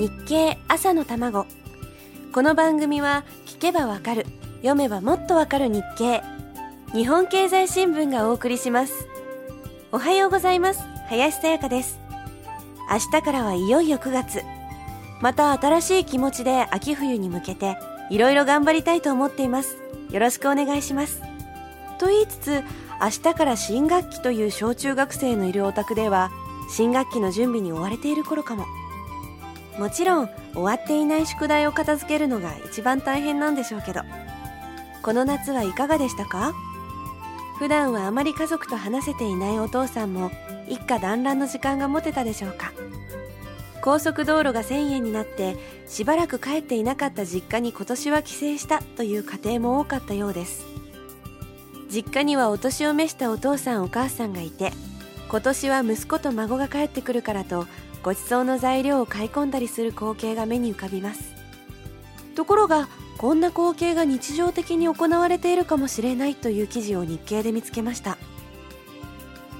日経朝の卵。この番組は聞けばわかる。読めばもっとわかる日経。日本経済新聞がお送りします。おはようございます。林さやかです。明日からはいよいよ9月。また新しい気持ちで秋冬に向けていろいろ頑張りたいと思っています。よろしくお願いします。と言いつつ明日から新学期という小中学生のいるお宅では新学期の準備に追われている頃かも。もちろん終わっていない宿題を片付けるのが一番大変なんでしょうけど。この夏はいかがでしたか？普段はあまり家族と話せていないお父さんも一家団らんの時間が持てたでしょうか？高速道路が1000円になってしばらく帰っていなかった実家に今年は帰省したという家庭も多かったようです。実家にはお年を召したお父さんお母さんがいて今年は息子と孫が帰ってくるからとご馳走の材料を買い込んだりする光景が目に浮かびます。ところがこんな光景が日常的に行われているかもしれないという記事を日経で見つけました。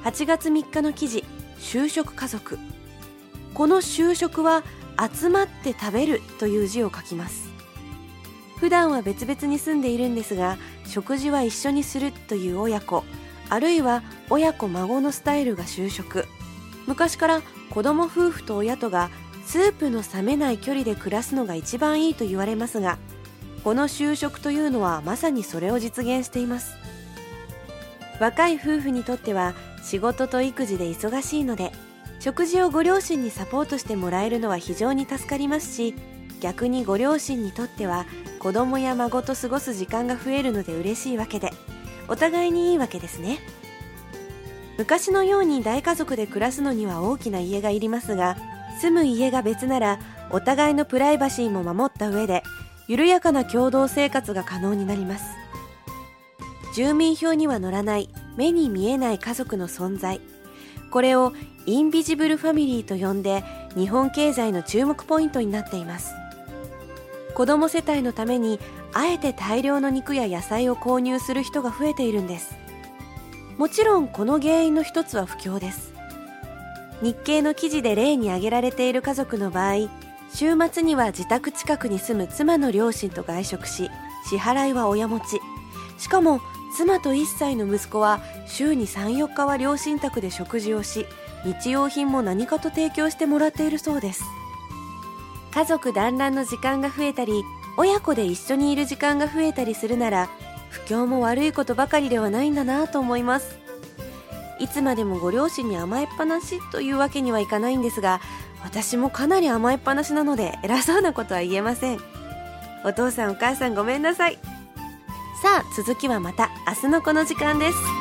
8月3日の記事就職家族。この就職は集まって食べるという字を書きます。普段は別々に住んでいるんですが食事は一緒にするという親子。あるいは親子孫のスタイルが就職。昔から子供夫婦と親とがスープの冷めない距離で暮らすのが一番いいと言われますがこの就職というのはまさにそれを実現しています。若い夫婦にとっては仕事と育児で忙しいので食事をご両親にサポートしてもらえるのは非常に助かりますし逆にご両親にとっては子供や孫と過ごす時間が増えるので嬉しいわけでお互いにいいわけですね。昔のように大家族で暮らすのには大きな家がいりますが住む家が別ならお互いのプライバシーも守った上で緩やかな共同生活が可能になります。住民票には載らない目に見えない家族の存在。これをインビジブルファミリーと呼んで日本経済の注目ポイントになっています。子供世帯のためにあえて大量の肉や野菜を購入する人が増えているんです。もちろんこの原因の一つは不況です。日経の記事で例に挙げられている家族の場合週末には自宅近くに住む妻の両親と外食し支払いは親持ち。しかも妻と1歳の息子は週に34日は両親宅で食事をし日用品も何かと提供してもらっているそうです。家族団らんの時間が増えたり親子で一緒にいる時間が増えたりするなら不況も悪いことばかりではないんだなと思います。いつまでもご両親に甘えっぱなしというわけにはいかないんですが私もかなり甘えっぱなしなので偉そうなことは言えません。お父さんお母さんごめんなさい。さあ続きはまた明日のこの時間です。